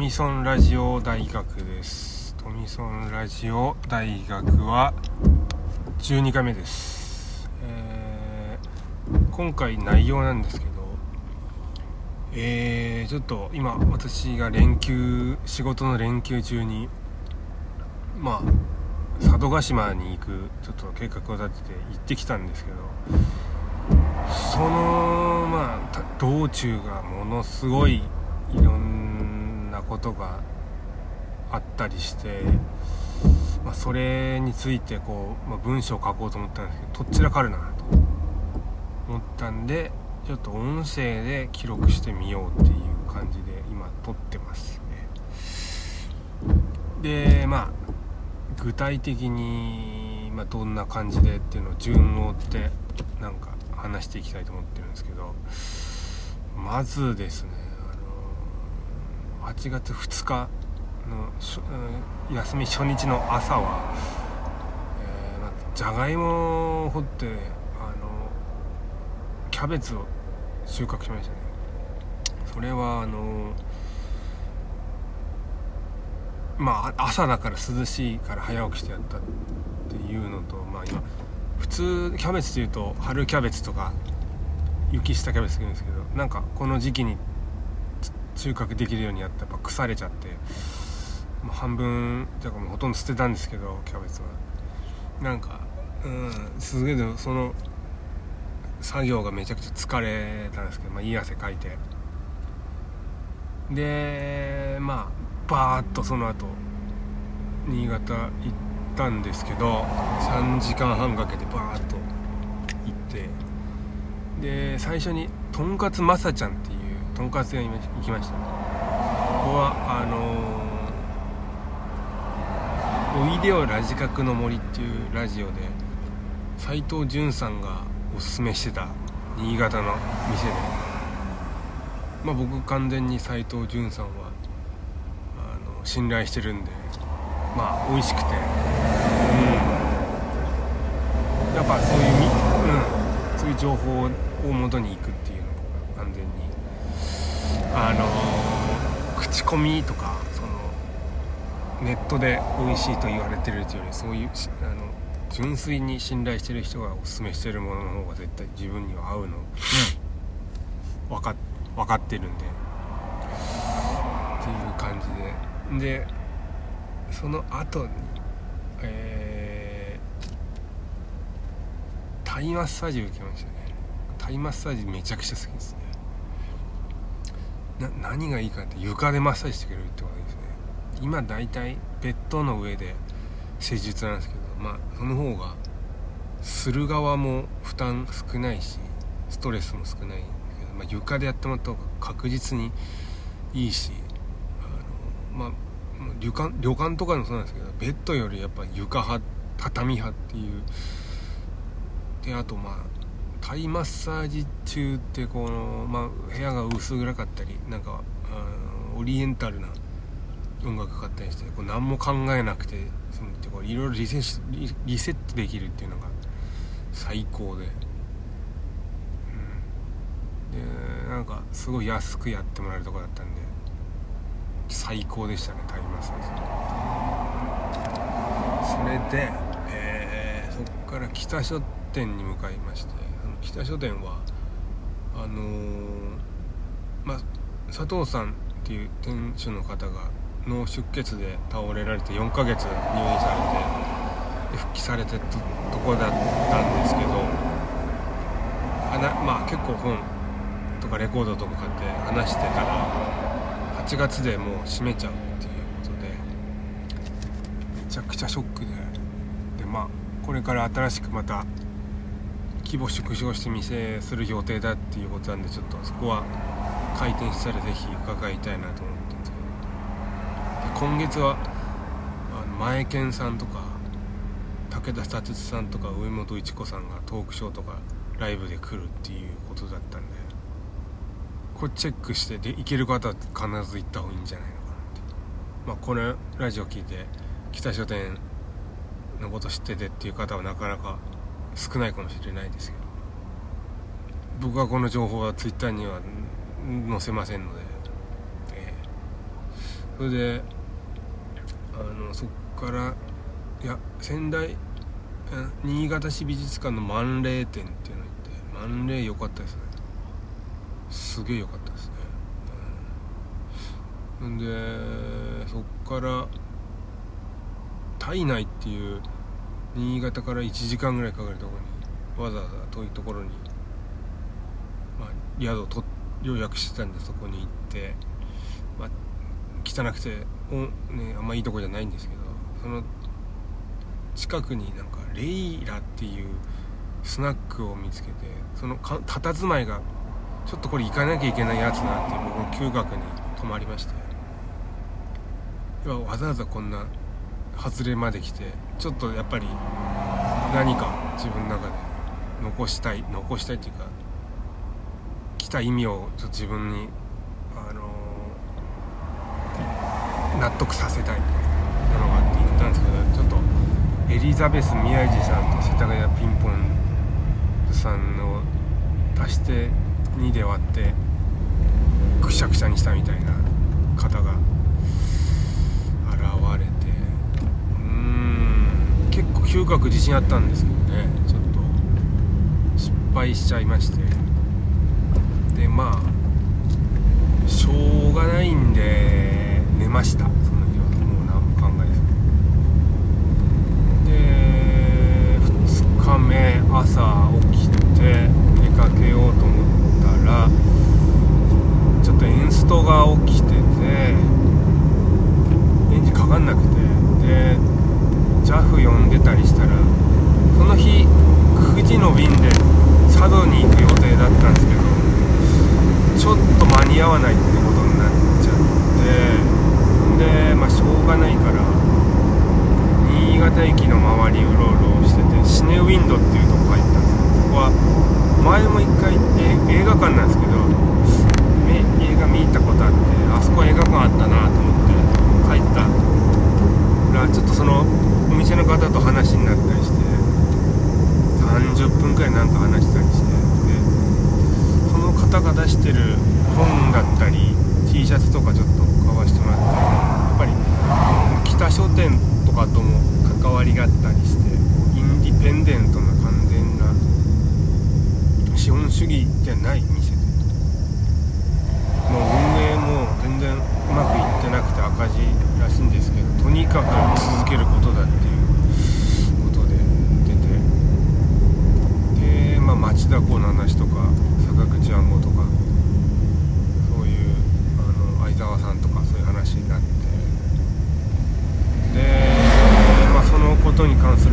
ミソンラジオ大学です。トミソンラジオ大学は12回目です、えー今回内容なんですけどえーちょっと今私が連休仕事の連休中にまあ佐渡島に行くちょっと計画を立てて行ってきたんですけどそのまあ道中がものすごいいろんなことがあったりして、まあ、それについてこう、まあ、文章を書こうと思ったんですけどとっちらかるなと思ったんでちょっと音声で記録してみようっていう感じで今撮ってますね。でまあ具体的に、まあ、どんな感じでっていうのを順を追ってなんか話していきたいと思ってるんですけどまずですね8月2日のうん休み初日の朝は、えーまじゃがいもを掘ってあのキャベツを収穫しましたね。それはあのまあ朝だから涼しいから早起きしてやったっていうのとまあ今普通キャベツというと春キャベツとか雪下キャベツって言うんですけどなんかこの時期に収穫できるようにやってやっぱ腐れちゃってもう半分というかもうほとんど捨てたんですけどキャベツは。なんかうんすげえその作業がめちゃくちゃ疲れたんですけど、まあ、いい汗かいて。でまあバーッとその後新潟行ったんですけど3時間半かけてバーッと行って。で最初にとんかつまさちゃんっていうとんかつ屋に行きました。ここはあのー「おいでよラジカクの森」っていうラジオで斎藤潤さんがおすすめしてた新潟の店で。まあ僕完全に斎藤潤さんはあの信頼してるんでまあ美味しくて。うん。やっぱそういう、うん、そういう情報を元に行くっていう。あの口コミとかそのネットで美味しいと言われてるっていうよりそういうあの純粋に信頼してる人がおすすめしてるものの方が絶対自分には合うの。分か分かってるんで。っていう感じで。でその後にえー、タイマッサージ受けましたね。タイマッサージめちゃくちゃ好きです何がいいかって床でマッサージしてくれるってことですね。今大体ベッドの上で施術なんですけどまあその方がする側も負担少ないしストレスも少ないけど、まあ、床でやってもらった方が確実にいいしあのまあ旅館旅館とかでもそうなんですけどベッドよりやっぱ床派畳派っていう。であとまあタイマッサージ中ってこの、まあ、部屋が薄暗かったりなんかオリエンタルな音楽かかったりしてこう何も考えなくて済むってこういろいろリセリリセットできるっていうのが最高で、うん、でなんかすごい安くやってもらえるとこだったんで最高でしたねタイマッサージ。それで、えーそこから北書店に向かいまして。北書店はあのーまあ佐藤さんっていう店主の方が脳出血で倒れられて4ヶ月入院されて復帰されてととこだったんですけどあなまあ結構本とかレコードとか買って話してたら8月でもう閉めちゃうっていうことでめちゃくちゃショックででまあこれから新しくまた規模縮小して店する予定だっていうことなんでちょっとそこは開店したらぜひ伺いたいなと思ってるんですけど今月はあの前健さんとか武田達さんとか上本一子さんがトークショーとかライブで来るっていうことだったんでこれチェックしてで行ける方は必ず行った方がいいんじゃないのかなってまあこれラジオ聞いて北書店のこと知っててっていう方はなかなか少ないかもしれないですけど。僕はこの情報はツイッターには載せませんので、ええ。それであのそっからいや仙台新潟市美術館の万霊展っていうの行って万霊良かったですね。すげえ良かったですね、うん、でそっから体内っていう新潟から1時間ぐらいかかるところにわざわざ遠いところに、まあ、宿をと予約してたんでそこに行って、まあ、汚くてお、ね、あんまいいとこじゃないんですけどその近くになんかレイラっていうスナックを見つけてそのた佇まいがちょっとこれ行かなきゃいけないやつなって僕の嗅覚に泊まりまして。わざわざこんな外れまで来てちょっとやっぱり何か自分の中で残したい残したいっていうか来た意味をちょっと自分に、あのー、納得させたいみたいなのがあって言ったんですけどちょっとエリザベス宮治さんと世田谷ピンポンさんの足して2で割ってくしゃくしゃにしたみたいな方が現れて結構嗅覚自信あったんですけどねちょっと失敗しちゃいまして。でまあしょうがないんで寝ましたその日はもう何も考えずで2日目朝起きて出かけようと思ったらちょっとエンストが起きててエンジンかかんなくてで JAF 呼んでたりしたらその日9時の便で佐渡に行く予定だったんですけどちょっと間に合わないってことになっちゃってでまあしょうがないから新潟駅の周りうろうろしててシネウィンドっていうとこ入ったんですそこは前も一回行って映画館なんですけど映画見たことあってあそこ映画館あったなと思って入ったらちょっとそのお店の方と話になったりして30分くらいなんか話したりしてでその方が出してる本だったり T シャツとかちょっと買わしてもらってやっぱり北書店とかとも関わりがあったりしてインディペンデントな完全な資本主義じゃない店でもう運営も全然うまくいってなくて赤字らしいんですけどとにかく続けることだっていうことで出てで、まあ、町田港の話とか坂口暗号とかそういうあの相沢さんとかそういう話になってで、まあ、そのことに関す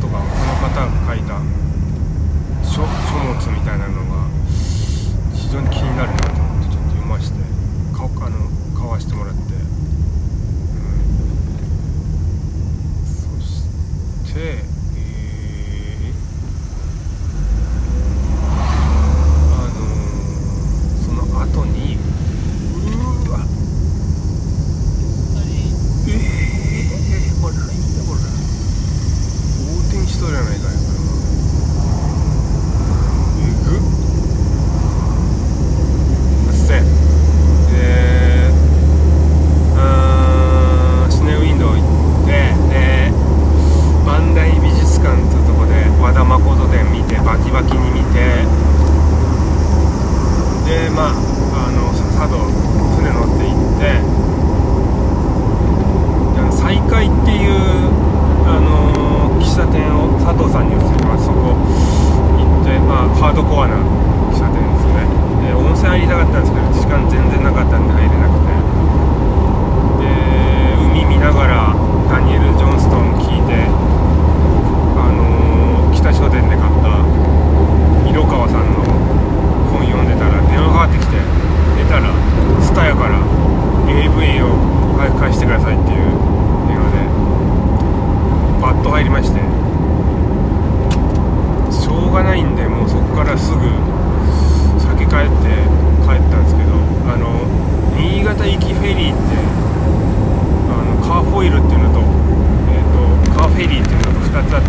とかこの方が書いた書書物みたいなのが非常に気になるなと思ってちょっと読まして買あの買わしてもらってそし。てとそこ行ってまあハードコアな喫茶店ですね。で温泉入りたかったんですけど時間全然なかったんで入れなくて。で海見ながらダニエル・ジョンストン聞いてあのー、北書店で買った色川さんの本読んでたら電話かかってきて出たらスタヤから AV を早く返してくださいっていう電話でバッと入りましてからすぐ先帰って帰ったんですけどあの新潟行きフェリーってあのカーホイールっていうのと,、えーと、カーフェリーっていうのが2つあって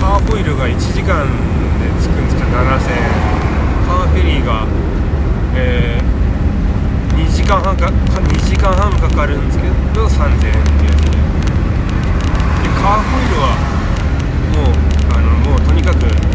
カーホイールが1時間で着くんですけど7000円。カーフェリーが、えー、2時間半か2時間半かかるんですけど3000円っていうやつで。でカーホイールはもうあのもうとにかく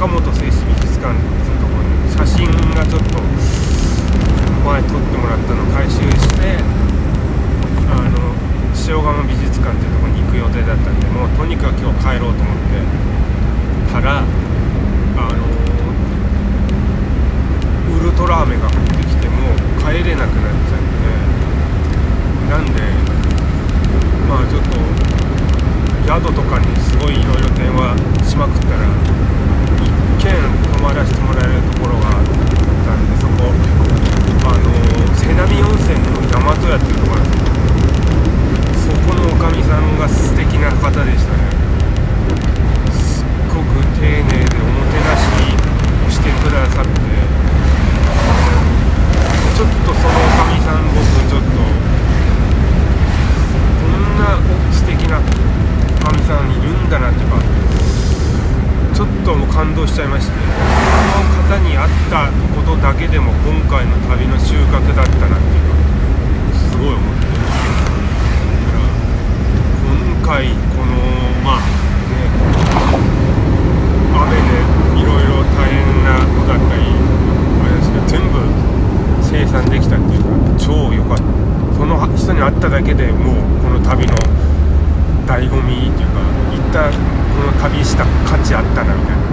中本製紙美術館っていうところに写真がちょっと前撮ってもらったのを回収してあの塩釜美術館っていうところに行く予定だったんでもうとにかく今日帰ろうと思ってたらあのウルトラ雨が降ってきてもう帰れなくなっちゃってなんでまあちょっと宿とかにすごいいろいろ電話しまくったら一軒泊まらせてもらえるところがあったんでそこあの瀬波温泉の大和屋っていうところなんですそこのおかみさんが素敵な方でしたねすっごく丁寧でおもてなしをしてくださってちょっとそのおかみさん僕ちょっとこんな素敵なおかみさんいるんだなっていうかちょっともう感動しちゃいましてこの方に会ったことだけでも今回の旅の収穫だったなっていうかすごい思って。だから今回このまあね雨でいろいろ大変なことだったりあれですけど全部生産できたっていうか超良かったその人に会っただけでもうこの旅の醍醐味っていうか行ったこの旅した価値あったなみたいな。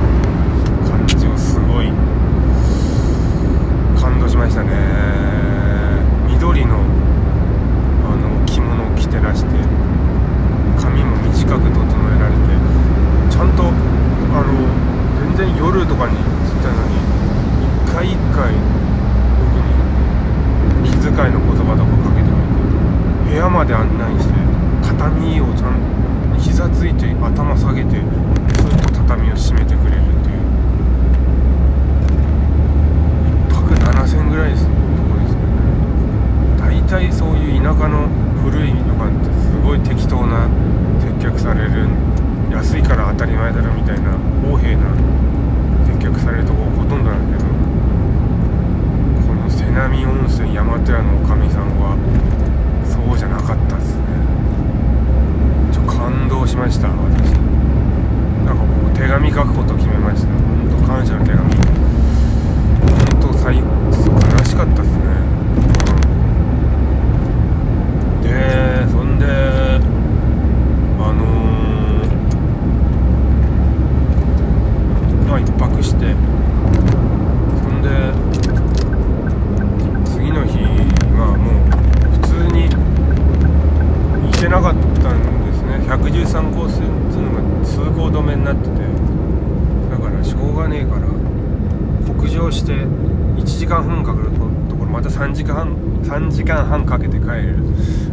して1時間半かかるところまた3時間半3時間半かけて帰る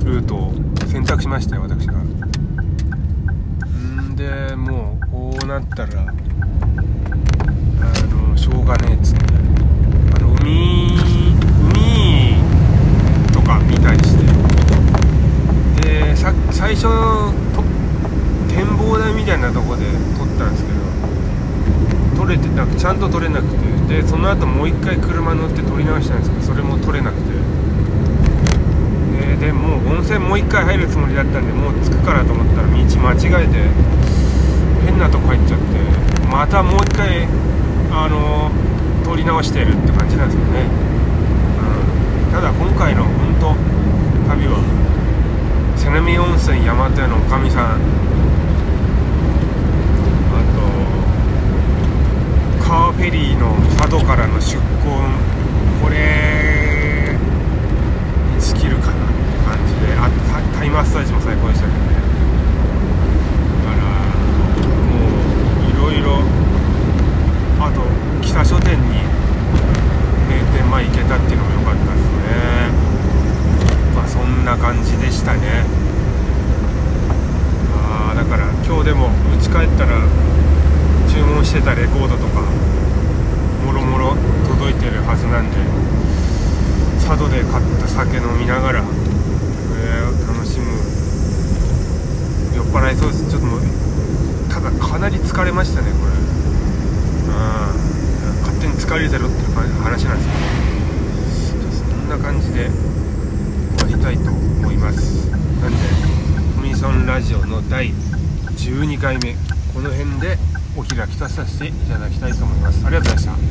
ルートを選択しましたよ私が。んでもうこうなったらあのしょうがねえっつって。あの海海とか見たりして。でさ最初と展望台みたいなとこで撮ったんですけど撮れてなくちゃんと撮れなくて。でその後もう一回車乗って撮り直したんですけどそれも撮れなくて。ででもう温泉もう一回入るつもりだったんでもう着くからと思ったら道間違えて変なとこ入っちゃってまたもう一回あの撮り直してるって感じなんですよね、うん、ただ今回の本当旅は瀬波温泉山手のおかみさん川フェリーの窓からの出港買った酒飲みながら、えー楽しむ。酔っ払いそうです。ちょっともうただかなり疲れましたねこれ。うん。勝手に疲れてろっていう話なんですけど。そんな感じで終わりたいと思います。なんでコミソンラジオの第12回目。この辺でお開きとさせていただきたいと思います。ありがとうございました。